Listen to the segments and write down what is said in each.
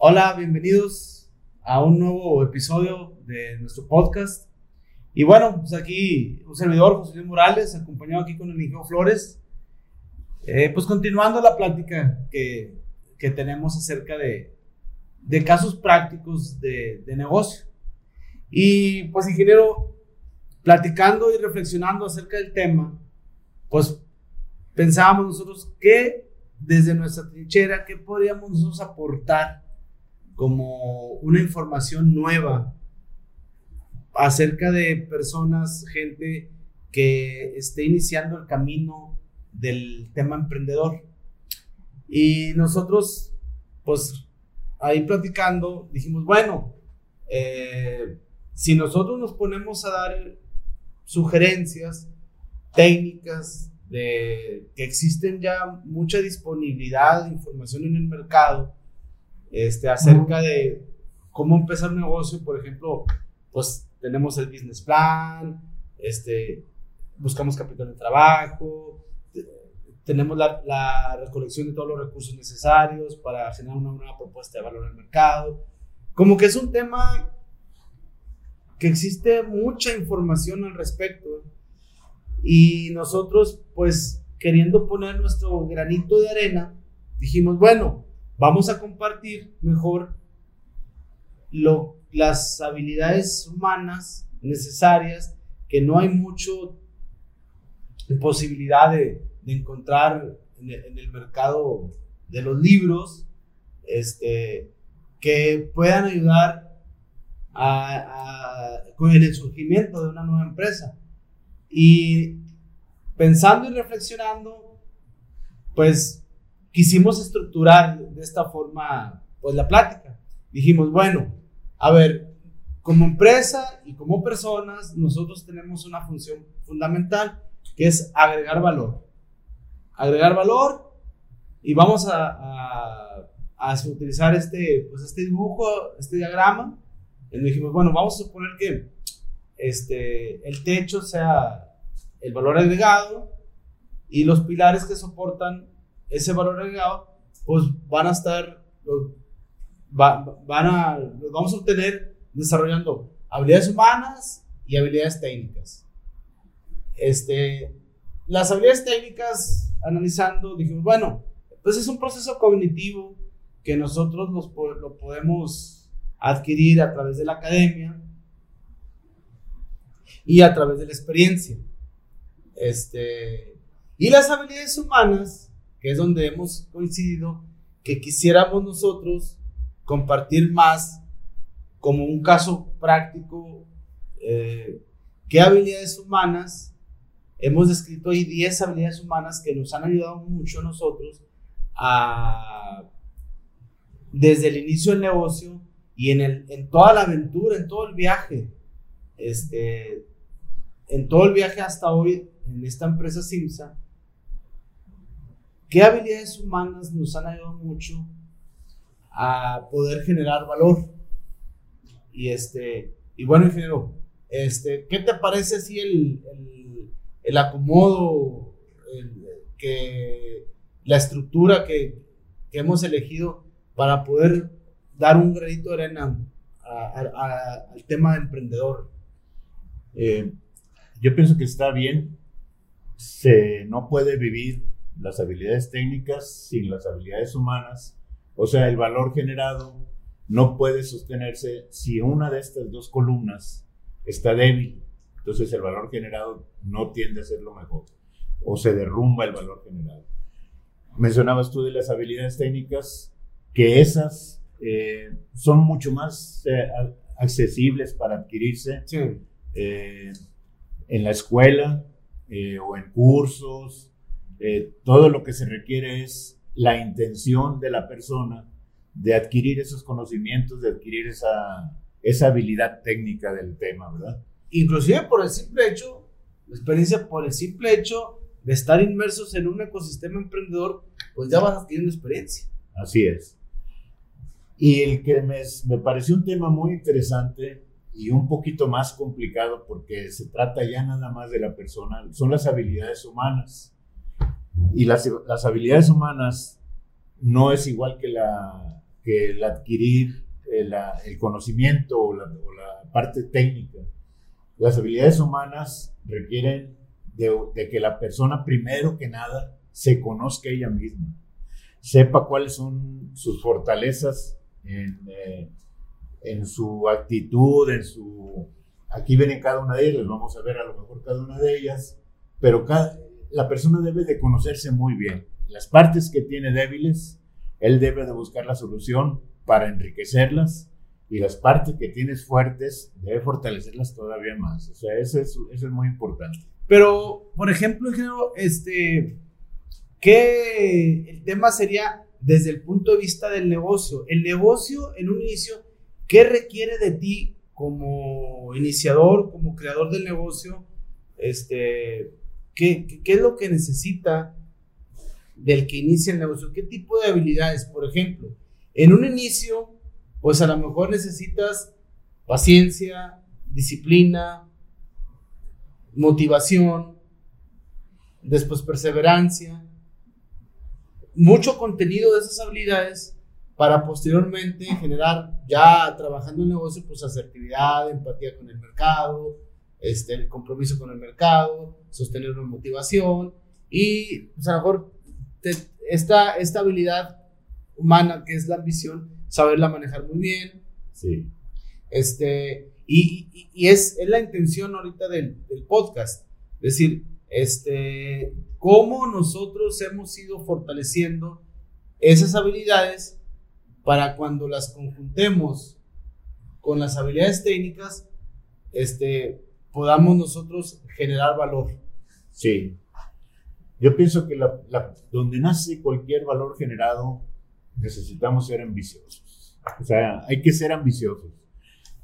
Hola, bienvenidos a un nuevo episodio de nuestro podcast. Y bueno, pues aquí un servidor, José Luis Morales, acompañado aquí con el ingeniero Flores. Eh, pues continuando la plática que, que tenemos acerca de, de casos prácticos de, de negocio. Y pues ingeniero, platicando y reflexionando acerca del tema, pues pensábamos nosotros que desde nuestra trinchera, ¿qué podríamos nosotros aportar como una información nueva acerca de personas, gente que esté iniciando el camino del tema emprendedor? Y nosotros, pues ahí platicando, dijimos, bueno, eh, si nosotros nos ponemos a dar sugerencias técnicas de que existen ya mucha disponibilidad de información en el mercado este, acerca de cómo empezar un negocio, por ejemplo, pues tenemos el business plan, este, buscamos capital de trabajo, tenemos la, la, recolección de todos los recursos necesarios para generar una nueva propuesta de valor el mercado. Como que es un tema que existe mucha información al respecto y nosotros pues queriendo poner nuestro granito de arena, dijimos, bueno, vamos a compartir mejor las habilidades humanas necesarias, que no hay mucho posibilidad de, encontrar en el, mercado de los libros, este, que puedan ayudar con el surgimiento de una nueva empresa. Y pensando y reflexionando, pues quisimos estructurar de esta forma pues la plática. Dijimos, bueno, a ver, como empresa y como personas, nosotros tenemos una función fundamental que es agregar valor. Agregar valor y vamos a, a, utilizar este, pues este dibujo, este diagrama y dijimos, bueno, vamos a suponer que este, el techo sea el valor agregado y los pilares que soportan ese valor agregado, pues van a estar, van a, los vamos a obtener desarrollando habilidades humanas y habilidades técnicas. Este, las habilidades técnicas, analizando, dijimos, bueno, pues es un proceso cognitivo que nosotros los, lo podemos adquirir a través de la academia y a través de la experiencia. Este, y las habilidades humanas, que es donde hemos coincidido, que quisiéramos nosotros compartir más como un caso práctico, eh, qué habilidades humanas, hemos descrito ahí 10 habilidades humanas que nos han ayudado mucho a nosotros a, desde el inicio del negocio, y en, el, en toda la aventura, en todo el viaje, este, en todo el viaje hasta hoy, en esta empresa Simsa, ¿qué habilidades humanas nos han ayudado mucho a poder generar valor? Y, este, y bueno, ingeniero, este, ¿qué te parece así el, el, el acomodo, el, que, la estructura que, que hemos elegido para poder dar un granito de arena al tema de emprendedor. Eh, yo pienso que está bien. Se, no puede vivir las habilidades técnicas sin las habilidades humanas. O sea, el valor generado no puede sostenerse si una de estas dos columnas está débil. Entonces el valor generado no tiende a ser lo mejor o se derrumba el valor generado. Mencionabas tú de las habilidades técnicas, que esas eh, son mucho más eh, accesibles para adquirirse eh, en la escuela o en cursos. Todo lo que se requiere es la intención de la persona de adquirir esos conocimientos, de adquirir esa, esa habilidad técnica del tema, ¿verdad? Inclusive por el simple hecho, la experiencia por el simple hecho de estar inmersos en un ecosistema emprendedor, pues ya vas adquiriendo experiencia. Así es. Y el que me, me pareció un tema muy interesante y un poquito más complicado porque se trata ya nada más de la persona, son las habilidades humanas. Y las, las habilidades humanas no es igual que la, que el adquirir el, el conocimiento o la, o la, parte técnica. Las habilidades humanas requieren de, de, que la persona primero que nada se conozca ella misma, sepa cuáles son sus fortalezas en, eh, en su actitud, en su... Aquí vienen cada una de ellas, vamos a ver a lo mejor cada una de ellas, pero cada, la persona debe de conocerse muy bien. Las partes que tiene débiles, él debe de buscar la solución para enriquecerlas y las partes que tienes fuertes, debe fortalecerlas todavía más. O sea, eso es, eso es muy importante. Pero, por ejemplo, este, ¿qué el tema sería desde el punto de vista del negocio? El negocio en un inicio, ¿qué requiere de ti como iniciador, como creador del negocio? Este, ¿Qué, es lo que necesita del que inicia el negocio? ¿Qué tipo de habilidades? Por ejemplo, en un inicio, pues a lo mejor necesitas paciencia, disciplina, motivación, después perseverancia, mucho contenido de esas habilidades para posteriormente generar, ya trabajando en el negocio, pues asertividad, empatía con el mercado, este, el compromiso con el mercado, sostener una motivación y pues, a lo mejor esta, esta habilidad humana que es la ambición, saberla manejar muy bien. Sí. Este, y, y, es, es, la intención ahorita del, del, podcast. Es decir, este, cómo nosotros hemos ido fortaleciendo esas habilidades para cuando las conjuntemos con las habilidades técnicas, este, podamos nosotros generar valor. Sí. Yo pienso que la, donde nace cualquier valor generado, necesitamos ser ambiciosos. O sea, hay que ser ambiciosos.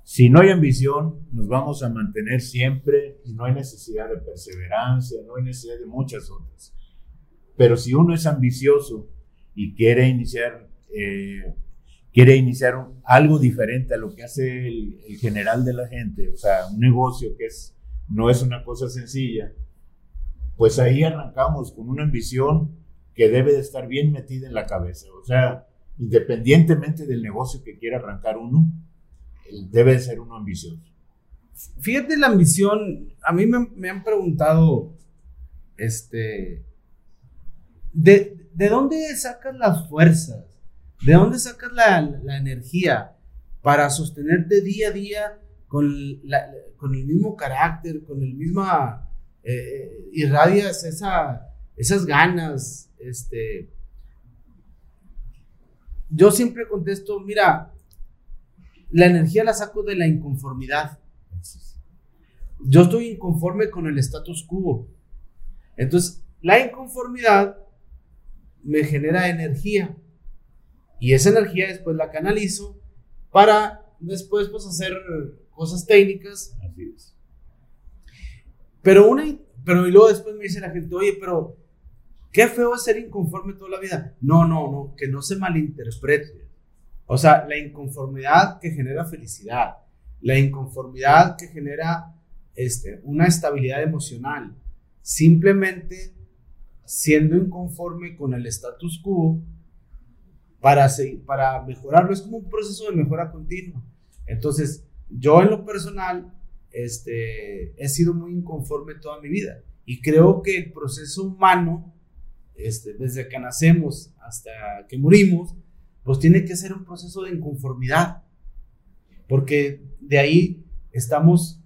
Si no hay ambición, nos vamos a mantener siempre y no hay necesidad de perseverancia, no hay necesidad de muchas otras. Pero si uno es ambicioso y quiere iniciar eh, quiere iniciar algo diferente a lo que hace el, general de la gente, o sea, un negocio que es, no es una cosa sencilla, pues ahí arrancamos con una ambición que debe de estar bien metida en la cabeza. O sea, independientemente del negocio que quiera arrancar uno, debe de ser uno ambicioso. Fíjate la ambición, a mí me, me han preguntado, este, ¿de, ¿de dónde sacas las fuerzas? ¿De dónde sacas la, energía para sostenerte día a día con, el mismo carácter, con el mismo... Eh, irradias esa, esas ganas, este... Yo siempre contesto, mira, la energía la saco de la inconformidad. Yo estoy inconforme con el status quo. Entonces, la inconformidad me genera energía. Y esa energía después la canalizo para después pues hacer cosas técnicas. Así es. Pero una, pero y luego después me dice la gente, oye, pero qué feo es ser inconforme toda la vida. No, no, no, que no se malinterprete. O sea, la inconformidad que genera felicidad, la inconformidad que genera este, una estabilidad emocional. Simplemente siendo inconforme con el status quo, para, para mejorarlo. Es como un proceso de mejora continua. Entonces, yo en lo personal este, he sido muy inconforme toda mi vida y creo que el proceso humano, este, desde que nacemos hasta que morimos, pues tiene que ser un proceso de inconformidad, porque de ahí estamos,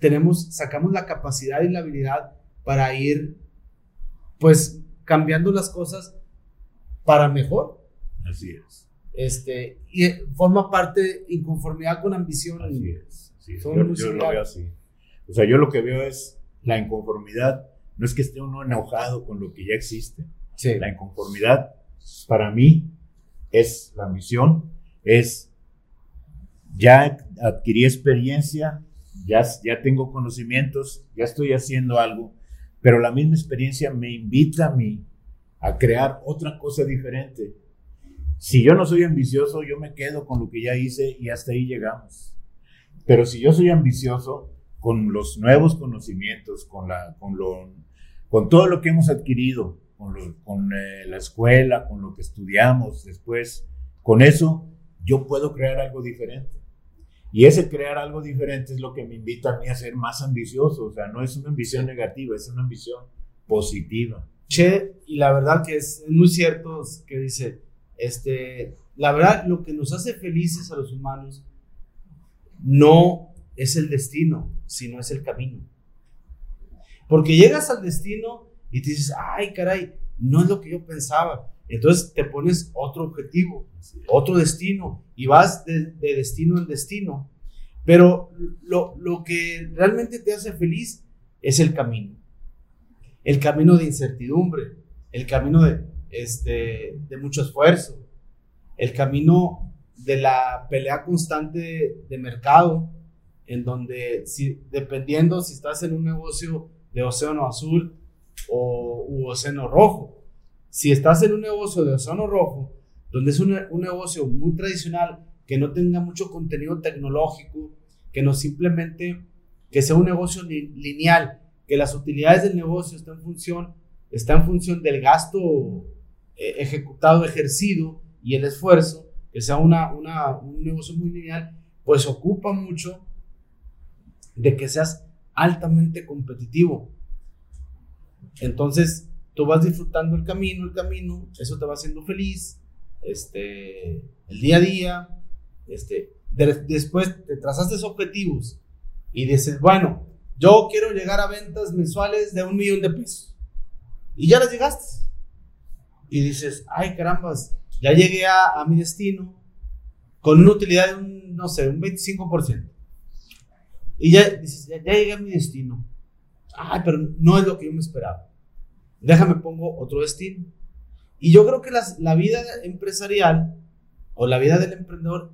tenemos, sacamos la capacidad y la habilidad para ir, pues, cambiando las cosas para mejor. Así es. Este, y forma parte de inconformidad con ambición. Así es. Yo, lo veo así. O sea, yo lo que veo es la inconformidad. No es que esté uno enojado con lo que ya existe. Sí. La inconformidad, para mí, es la misión, es ya adquirí experiencia, ya, ya tengo conocimientos, ya estoy haciendo algo, pero la misma experiencia me invita a mí a crear otra cosa diferente si yo no soy ambicioso, yo me quedo con lo que ya hice y hasta ahí llegamos. Pero si yo soy ambicioso, con los nuevos conocimientos, con, la, con, lo, con todo lo que hemos adquirido, con, con eh, la escuela, con lo que estudiamos después, Con eso yo puedo crear algo diferente. Y ese crear algo diferente es lo que me invita a mí a ser más ambicioso. O sea, no es una ambición negativa, es una ambición positiva. Che, y la verdad que es muy cierto que dice, este, la verdad, lo que nos hace felices a los humanos no es el destino, sino es el camino. Porque llegas al destino y te dices, ay, caray, no es lo que yo pensaba. Entonces te pones otro objetivo, otro destino y vas de, destino en destino. Pero lo, lo, que realmente te hace feliz es el camino. El camino de incertidumbre, el camino de, este, de mucho esfuerzo, el camino de la pelea constante de, mercado, en donde si, dependiendo si estás en un negocio de océano azul o u océano rojo, si estás en un negocio de océano rojo, donde es un, un negocio muy tradicional, que no tenga mucho contenido tecnológico, que no simplemente, que sea un negocio lineal, que las utilidades del negocio están en función, está en función del gasto eh, ejecutado, ejercido y el esfuerzo, que sea una, una, un negocio muy lineal, pues ocupa mucho de que seas altamente competitivo. Entonces, tú vas disfrutando el camino, el camino, eso te va haciendo feliz, este, el día a día, este, después te trazaste objetivos y dices, bueno, yo quiero llegar a ventas mensuales de un millón de pesos. Y ya las llegaste. Y dices, ay carambas, ya llegué a, mi destino con una utilidad de un, no sé, un 25%. Y ya dices, ya, llegué a mi destino. Ay, pero no es lo que yo me esperaba. Déjame pongo otro destino. Y yo creo que la vida empresarial o la vida del emprendedor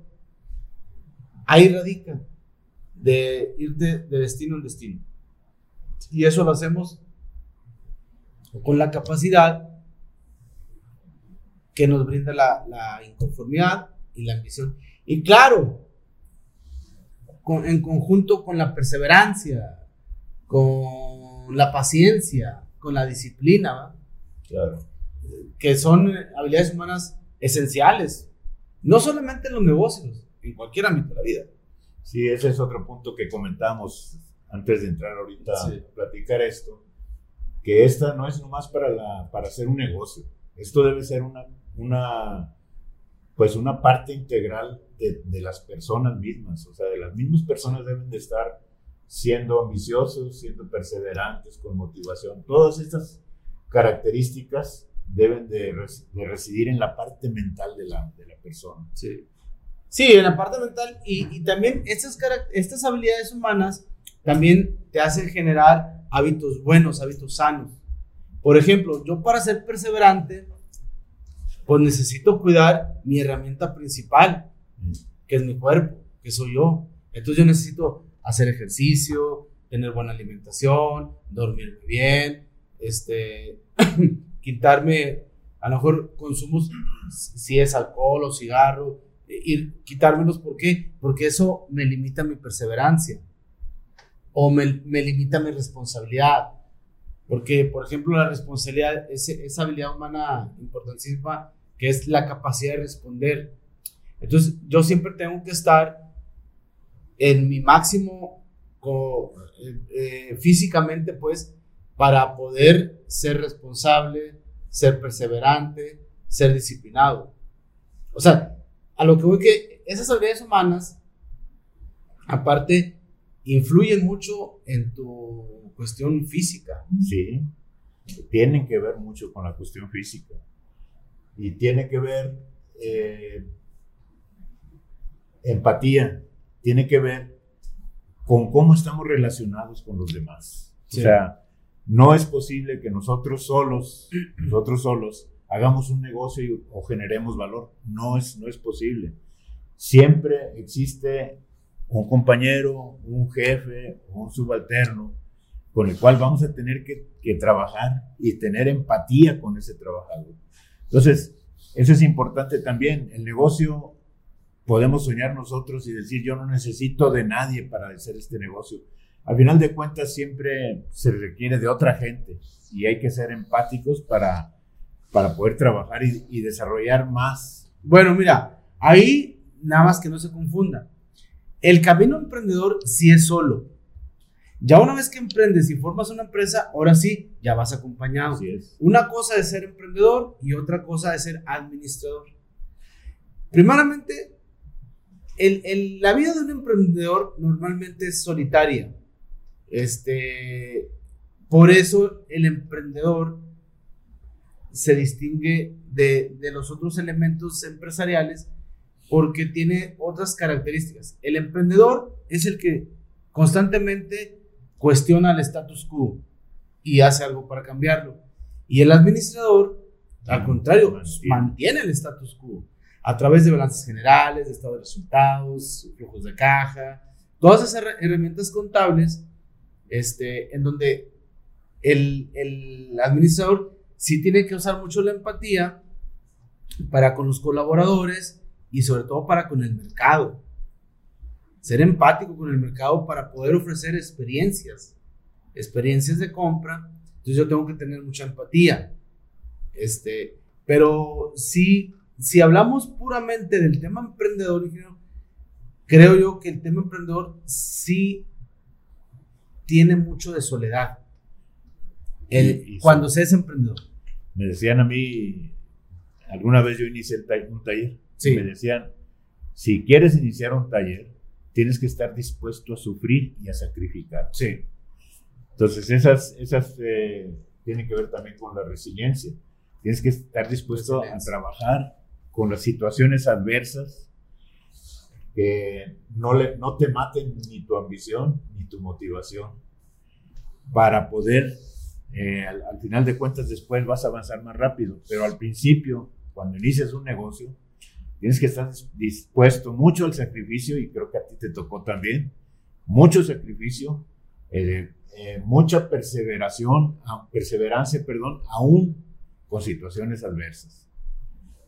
ahí radica de ir de, destino en destino. Y eso lo hacemos con la capacidad que nos brinda la, inconformidad y la ambición. Y claro, en conjunto con la perseverancia, con la paciencia, con la disciplina, que son habilidades humanas esenciales, no solamente en los negocios, en cualquier ámbito de la vida. Sí, ese es otro punto que comentamos antes de entrar ahorita a platicar esto, que esta no es nomás para, la, para hacer un negocio, esto debe ser una, una, pues una parte integral de, de, las personas mismas, o sea, de las mismas personas deben de estar siendo ambiciosos, siendo perseverantes, con motivación. Todas estas características deben de, de residir en la parte mental de la, de la persona. Sí. Sí, en la parte mental y, también estas, estas habilidades humanas también te hacen generar hábitos buenos, hábitos sanos. Por ejemplo, yo para ser perseverante, pues necesito cuidar mi herramienta principal, que es mi cuerpo, que soy yo. Entonces yo necesito hacer ejercicio, tener buena alimentación, dormirme bien, este, quitarme, a lo mejor consumos, si es alcohol o cigarro, ir quitármelos. ¿Por qué? Porque eso me limita mi perseverancia o me, me limita mi responsabilidad. Porque, por ejemplo, la responsabilidad es esa habilidad humana importantísima que es la capacidad de responder. Entonces, yo siempre tengo que estar en mi máximo eh, eh, físicamente, pues, para poder ser responsable, ser perseverante, ser disciplinado. O sea, a lo que voy que esas habilidades humanas, aparte, influyen mucho en tu cuestión física. Sí, tienen que ver mucho con la cuestión física. Y tiene que ver eh, empatía, tiene que ver con cómo estamos relacionados con los demás. O sea, no es posible que nosotros solos, nosotros solos, hagamos un negocio o generemos valor. No es, no es posible. Siempre existe un compañero, un jefe, un subalterno con el cual vamos a tener que, que, trabajar y tener empatía con ese trabajador. Entonces, eso es importante también. El negocio podemos soñar nosotros y decir, yo no necesito de nadie para hacer este negocio. Al final de cuentas, siempre se requiere de otra gente y hay que ser empáticos para para poder trabajar y, desarrollar más. Bueno, mira, ahí nada más que no se confunda. El camino emprendedor sí es solo. Ya una vez que emprendes y formas una empresa, ahora sí, ya vas acompañado. Una cosa es ser emprendedor y otra cosa es ser administrador. Primeramente, la vida de un emprendedor normalmente es solitaria. Este, por eso el emprendedor se distingue de, de los otros elementos empresariales porque tiene otras características. El emprendedor es el que constantemente cuestiona el status quo y hace algo para cambiarlo. Y el administrador, al contrario, mantiene el status quo a través de balances generales, de estado de resultados, flujos de caja, todas esas herramientas contables, este, en donde el, el administrador sí tiene que usar mucho la empatía para con los colaboradores, y sobre todo para con el mercado. Ser empático con el mercado para poder ofrecer experiencias, experiencias de compra. Entonces yo tengo que tener mucha empatía. Este, pero si, si hablamos puramente del tema emprendedor, creo yo que el tema emprendedor sí tiene mucho de soledad. El, cuando se es emprendedor. Me decían a mí, alguna vez yo inicié un taller me decían, si quieres iniciar un taller, tienes que estar dispuesto a sufrir y a sacrificar. Sí. Entonces, esas, esas eh, tienen que ver también con la resiliencia. Tienes que estar dispuesto a trabajar con las situaciones adversas que no, le, no te maten ni tu ambición ni tu motivación para poder, eh, al, al, final de cuentas, después vas a avanzar más rápido. Pero al principio, cuando inicias un negocio, Tienes que estar dispuesto mucho al sacrificio y creo que a ti te tocó también. Mucho sacrificio, eh, eh, mucha perseveración, perseverancia, perdón, aún con situaciones adversas.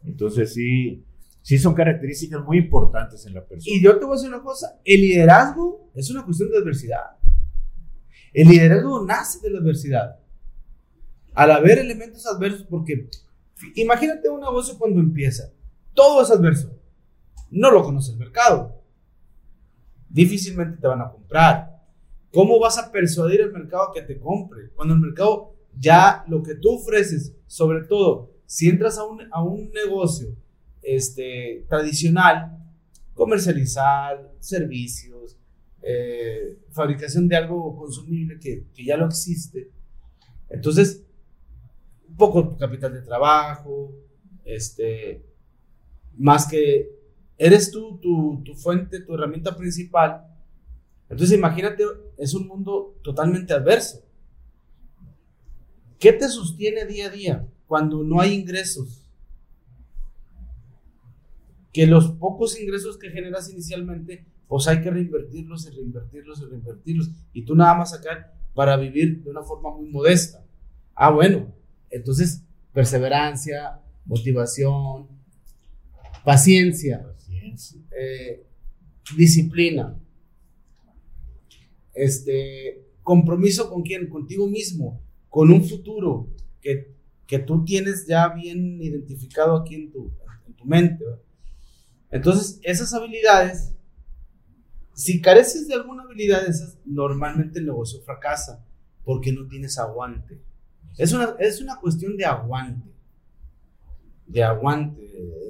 Entonces sí, sí son características muy importantes en la persona. Y yo te voy a decir una cosa, el liderazgo es una cuestión de adversidad. El liderazgo nace de la adversidad. Al haber elementos adversos, porque imagínate un negocio cuando empieza todo es adverso. No lo conoce el mercado. Difícilmente te van a comprar. ¿Cómo vas a persuadir al mercado que te compre? Cuando el mercado ya lo que tú ofreces, sobre todo si entras a un, a un negocio este, tradicional, comercializar servicios, eh, fabricación de algo consumible que, ya lo existe. Entonces, poco capital de trabajo, este, más que eres tú tu, fuente, tu herramienta principal. Entonces imagínate, es un mundo totalmente adverso. ¿Qué te sostiene día a día cuando no hay ingresos? Que los pocos ingresos que generas inicialmente, pues hay que reinvertirlos y reinvertirlos y reinvertirlos. Y tú nada más sacar para vivir de una forma muy modesta. Ah, bueno, entonces perseverancia, motivación, Paciencia. Eh, disciplina. Este, compromiso con quién? Contigo mismo, con un futuro que, que tú tienes ya bien identificado aquí en tu, en tu mente. Entonces, esas habilidades, si careces de alguna habilidad esas, normalmente el negocio fracasa porque no tienes aguante. Es una, es una cuestión de aguante. De aguante.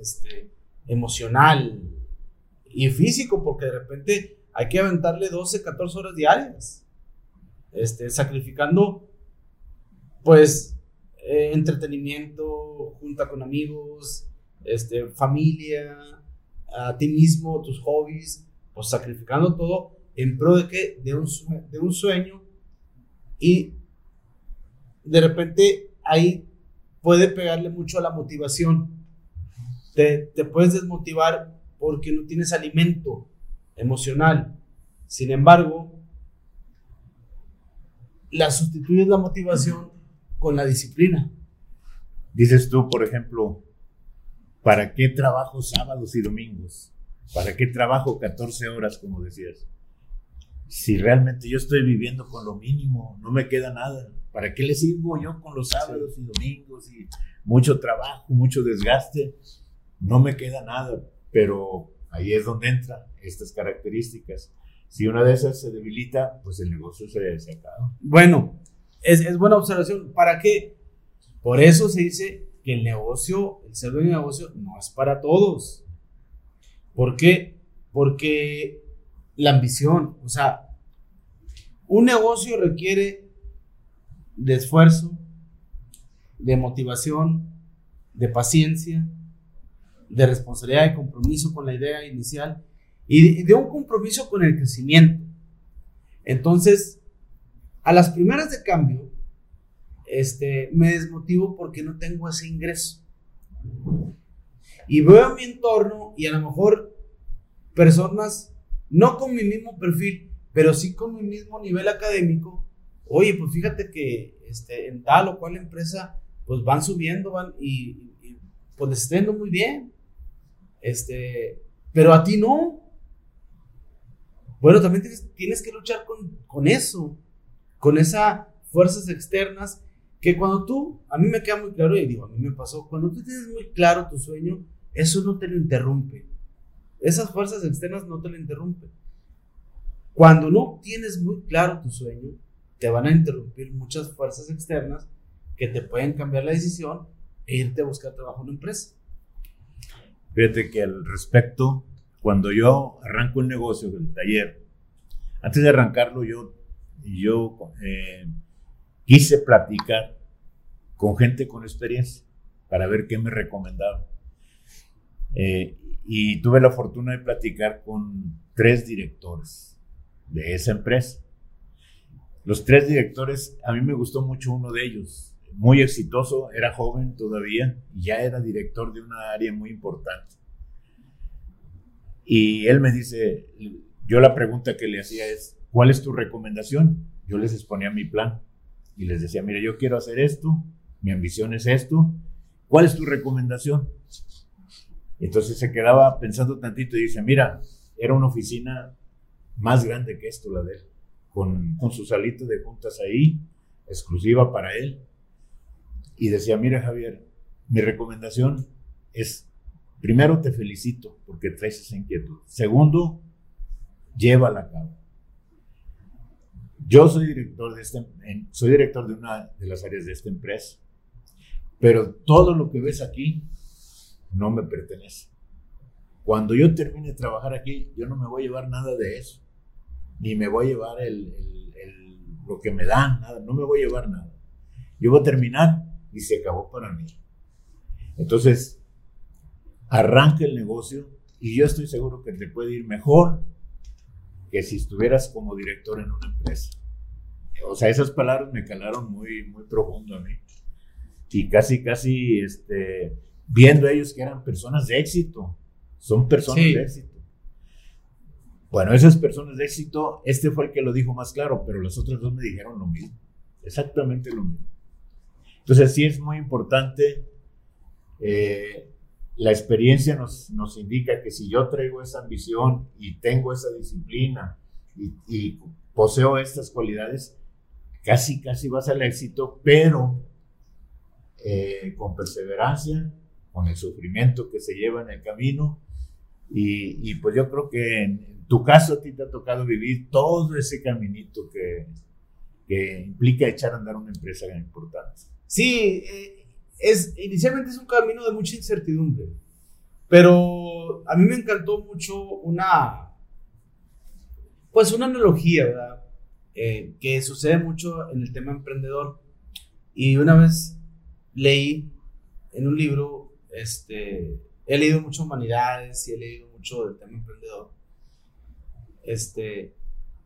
Este, emocional y físico, porque de repente hay que aventarle 12, 14 horas diarias, este, sacrificando pues eh, entretenimiento, junta con amigos, este, familia, a ti mismo, tus hobbies, pues sacrificando todo en pro de que de un, de un sueño. Y de repente ahí puede pegarle mucho a la motivación. Te, puedes desmotivar porque no tienes alimento emocional. Sin embargo, la sustituyes la motivación con la disciplina. Dices tú, por ejemplo, ¿para qué trabajo sábados y domingos? ¿Para qué trabajo 14 horas, como decías? Si realmente yo estoy viviendo con lo mínimo, no me queda nada. ¿Para qué le sirvo yo con los sábados y domingos y mucho trabajo, mucho desgaste? no me queda nada. pero ahí es donde entran estas características. Si una de esas se debilita, pues el negocio se, acaba. Bueno, es, buena observación. ¿Para qué? Por eso se dice que el negocio, el ser de negocio, no es para todos. ¿Por qué? Porque la ambición, o sea, un negocio requiere de esfuerzo, de motivación, de paciencia, de responsabilidad y compromiso con la idea inicial y de, un compromiso con el crecimiento. Entonces, a las primeras de cambio, este, me desmotivo porque no tengo ese ingreso. Y veo mi entorno y a lo mejor personas no con mi mismo perfil, pero sí con mi mismo nivel académico. Oye, pues fíjate que este, en tal o cual empresa, pues van subiendo, van y, pues les muy bien. Este, pero a ti no. Bueno, también tienes, que luchar con, con eso, con esas fuerzas externas que cuando tú, a mí me queda muy claro, y digo, a mí me pasó, cuando tú tienes muy claro tu sueño, eso no te lo interrumpe. Esas fuerzas externas no te lo interrumpen. Cuando no tienes muy claro tu sueño, te van a interrumpir muchas fuerzas externas que te pueden cambiar la decisión e irte a buscar trabajo en una empresa. Fíjate que al respecto, cuando yo arranco un negocio, el taller, antes de arrancarlo yo, yo eh, quise platicar con gente con experiencia para ver qué me recomendaba. Eh, y tuve la fortuna de platicar con tres directores de esa empresa. Los tres directores, a mí me gustó mucho uno de ellos, muy exitoso, era joven todavía ya era director de una área muy importante. Y él me dice, yo la pregunta que le hacía es, ¿cuál es tu recomendación? Yo les exponía mi plan y les decía, mira, yo quiero hacer esto, mi ambición es esto, ¿cuál es tu recomendación? Entonces se quedaba pensando tantito y dice, mira, era una oficina más grande que esto, la de él, con, con su salita de juntas ahí, exclusiva para él. Y decía, mira Javier, mi recomendación es, primero te felicito porque traes esa inquietud. Segundo, llévala a cabo. Yo soy director de este, soy director de una de las áreas de esta empresa, pero todo lo que ves aquí no me pertenece. Cuando yo termine de trabajar aquí, yo no me voy a llevar nada de eso, ni me voy a llevar el, lo que me dan, nada, no me voy a llevar nada. Yo voy a terminar y se acabó para mí. Entonces, arranca el negocio y yo estoy seguro que te puede ir mejor que si estuvieras como director en una empresa. O sea, esas palabras me calaron muy, muy profundo a mí. Y casi, casi, este, viendo ellos que eran personas de éxito. Son personas de éxito. Bueno, esas personas de éxito, este fue el que lo dijo más claro, pero los otros dos me dijeron lo mismo. Exactamente lo mismo. Entonces, sí es muy importante eh, la experiencia nos, nos, indica que si yo traigo esa ambición y tengo esa disciplina y, poseo estas cualidades, casi, casi vas al éxito, pero eh, con perseverancia, con el sufrimiento que se lleva en el camino. Y, y, pues yo creo que en tu caso a ti te ha tocado vivir todo ese caminito que, que implica echar a andar una empresa importante. Sí, eh, es, inicialmente es un camino de mucha incertidumbre, pero a mí me encantó mucho una, pues una analogía, ¿verdad? Eh, que sucede mucho en el tema emprendedor. Y una vez leí en un libro, este, he leído mucho humanidades y he leído mucho del tema emprendedor. Este,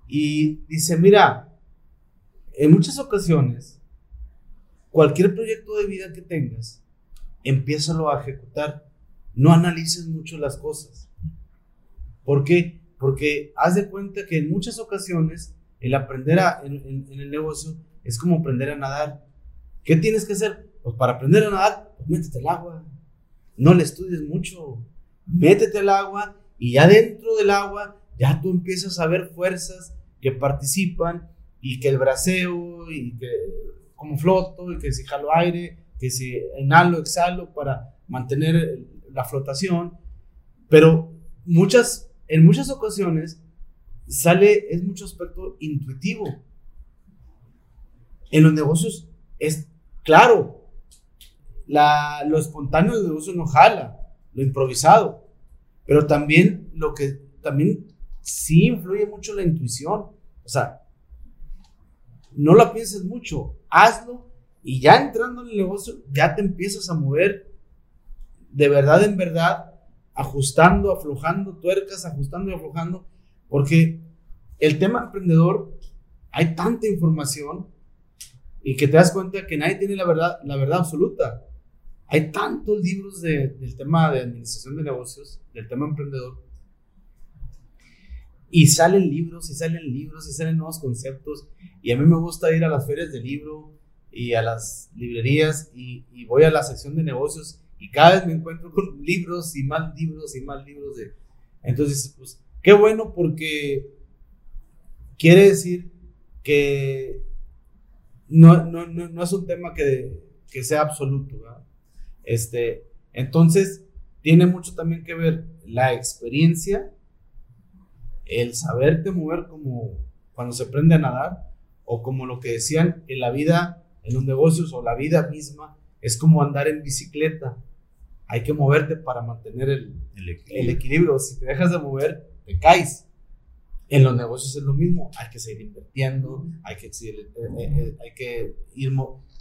y dice, mira, en muchas ocasiones cualquier proyecto de vida que tengas, empiézalo a ejecutar. No analices mucho las cosas. ¿Por qué? Porque haz de cuenta que en muchas ocasiones el aprender a, en, el negocio es como aprender a nadar. ¿Qué tienes que hacer? Pues para aprender a nadar, pues métete al agua. No le estudies mucho. Métete al agua y ya dentro del agua ya tú empiezas a ver fuerzas que participan y que el braceo y que como floto y que si jalo aire, que si inhalo, exhalo para mantener la flotación. Pero muchas, en muchas ocasiones sale, es mucho aspecto intuitivo. En los negocios es claro, la, lo espontáneo del negocio no jala, lo improvisado, pero también lo que también sí influye mucho la intuición. O sea, no la pienses mucho, hazlo y ya entrando en el negocio ya te empiezas a mover de verdad en verdad, ajustando, aflojando tuercas, ajustando y aflojando, porque el tema emprendedor hay tanta información y que te das cuenta que nadie tiene la verdad, la verdad absoluta. Hay tantos libros del tema de administración de negocios, del tema emprendedor, y salen libros, y salen libros, y salen nuevos conceptos. Y a mí me gusta ir a las ferias de libro y a las librerías y, voy a la sección de negocios y cada vez me encuentro con libros y más libros y más libros de... Entonces, pues, qué bueno porque quiere decir que no, no, no, no es un tema que, que sea absoluto. Este, entonces, tiene mucho también que ver la experiencia, el saberte mover como cuando se aprende a nadar, o como lo que decían en la vida, en los negocios, o la vida misma, es como andar en bicicleta. Hay que moverte para mantener el, El equilibrio. el equilibrio. Si te dejas de mover, te caes. En los negocios es lo mismo. Hay que seguir invirtiendo, hay que, seguir, eh, eh, eh, hay que ir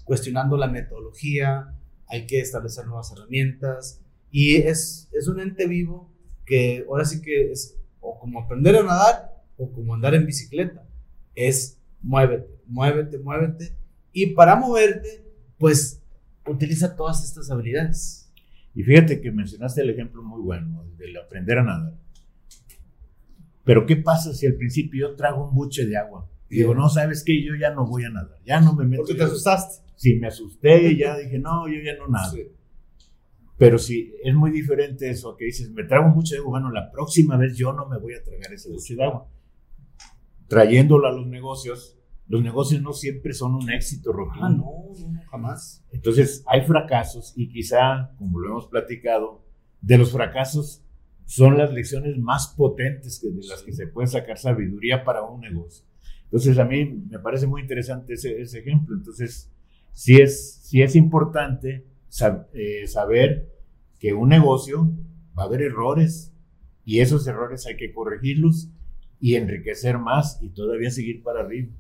cuestionando la metodología, hay que establecer nuevas herramientas. Y es, es un ente vivo que ahora sí que es o como aprender a nadar o como andar en bicicleta. Es muévete, muévete, muévete. Y para moverte, pues utiliza todas estas habilidades. Y fíjate que mencionaste el ejemplo muy bueno, el del aprender a nadar. Pero ¿qué pasa si al principio yo trago un buche de agua? Y digo, no, ¿sabes qué? Yo ya no voy a nadar, ya no me meto. Porque te asustaste. Sí, me asusté, ya dije, no, yo ya no nado. Sí. Pero sí, es muy diferente eso que dices, me trago buche de agua, bueno, la próxima vez yo no me voy a tragar ese buche de agua. Trayéndolo a los negocios, los negocios no siempre son un éxito rotundo. Ah, no, no, jamás. Entonces, hay fracasos y quizá, como lo hemos platicado, de los fracasos son las lecciones más potentes que de las que se puede sacar sabiduría para un negocio. Entonces, a mí me parece muy interesante ese, ese ejemplo. Entonces, sí es, sí es importante eh, saber que un negocio va a haber errores y esos errores hay que corregirlos y enriquecer más y todavía seguir para arriba.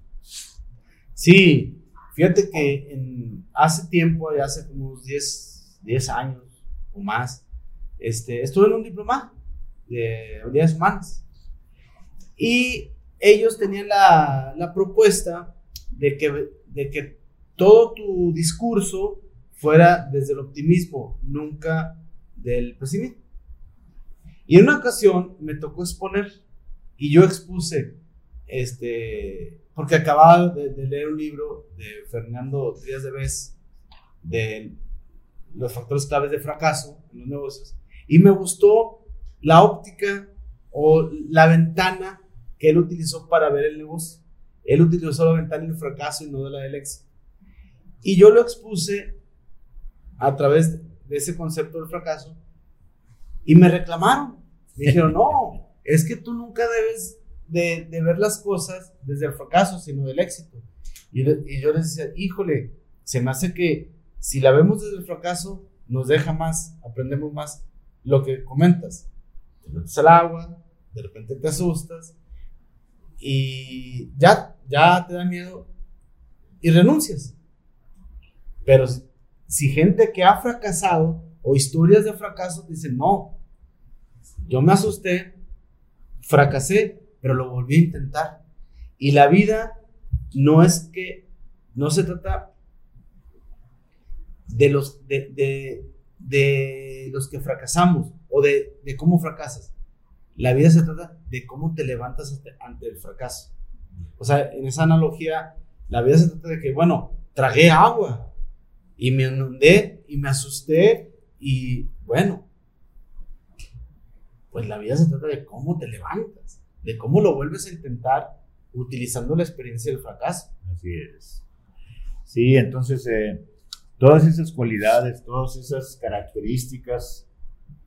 Sí, fíjate que hace tiempo, hace como unos 10, 10 años o más, este, estuve en un diplomado de habilidades humanas. Y ellos tenían la, la propuesta de que, de que todo tu discurso fuera desde el optimismo, nunca del pesimismo. Y en una ocasión me tocó exponer y yo expuse, este, porque acababa de, leer un libro de Fernando Trías de Bes, de los factores claves de fracaso en los negocios, y me gustó la óptica o la ventana que él utilizó para ver el negocio. Él utilizó la ventana del fracaso y no de la del éxito. Y yo lo expuse a través de ese concepto del fracaso y me reclamaron. Me dijeron, no, es que tú nunca debes de, de ver las cosas desde el fracaso, sino del éxito. Y, y yo les decía, híjole, se me hace que si la vemos desde el fracaso, nos deja más, aprendemos más lo que comentas. Te metes al agua, de repente te asustas y ya, ya te da miedo y renuncias. Pero si, gente que ha fracasado o historias de fracaso dicen, no, yo me asusté, fracasé, pero lo volví a intentar. Y la vida no es que, no se trata de los, de, de, los que fracasamos o de, de cómo fracasas. La vida se trata de cómo te levantas ante el fracaso. O sea, en esa analogía, la vida se trata de que, bueno, tragué agua y me inundé y me asusté y, bueno, pues la vida se trata de cómo te levantas, de cómo lo vuelves a intentar utilizando la experiencia del fracaso. Así es. Sí, entonces eh, todas esas cualidades, todas esas características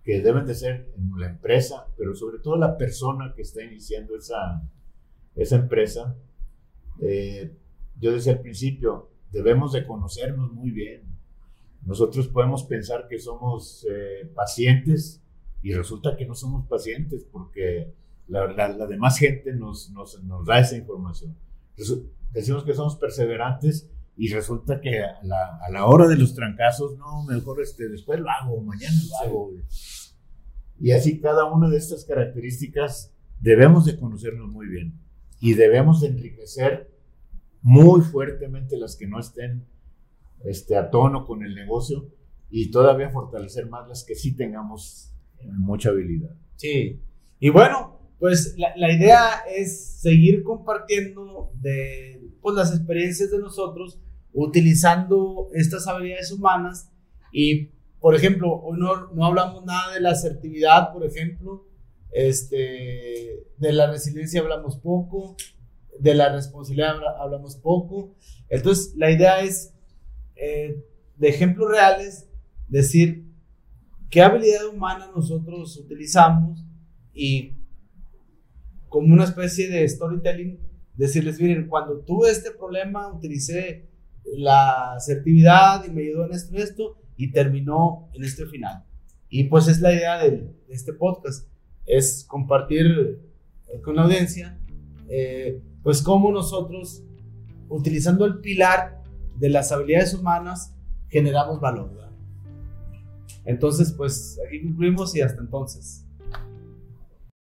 que deben de ser en la empresa, pero sobre todo la persona que está iniciando esa, esa empresa. Eh, yo decía al principio, debemos de conocernos muy bien. Nosotros podemos pensar que somos eh, pacientes y resulta que no somos pacientes porque la, la, demás gente nos, nos, nos, da esa información. Decimos que somos perseverantes y resulta que a la, a la, hora de los trancazos, no, mejor este, después lo hago, mañana lo hago. Y así cada una de estas características debemos de conocernos muy bien y debemos de enriquecer muy fuertemente las que no estén este, a tono con el negocio y todavía fortalecer más las que sí tengamos mucha habilidad. Sí, y bueno, pues la, la idea es seguir compartiendo de pues, las experiencias de nosotros utilizando estas habilidades humanas. Y, por ejemplo, hoy no, no hablamos nada de la asertividad, por ejemplo, este, de la resiliencia hablamos poco, de la responsabilidad hablamos poco. Entonces, la idea es, eh, de ejemplos reales, decir qué habilidad humana nosotros utilizamos y como una especie de storytelling, decirles, miren, cuando tuve este problema, utilicé la asertividad y me ayudó en esto y esto y terminó en este final. Y pues es la idea de, este podcast, es compartir con la audiencia, eh, pues cómo nosotros, utilizando el pilar de las habilidades humanas, generamos valor. Entonces, pues aquí concluimos y hasta entonces.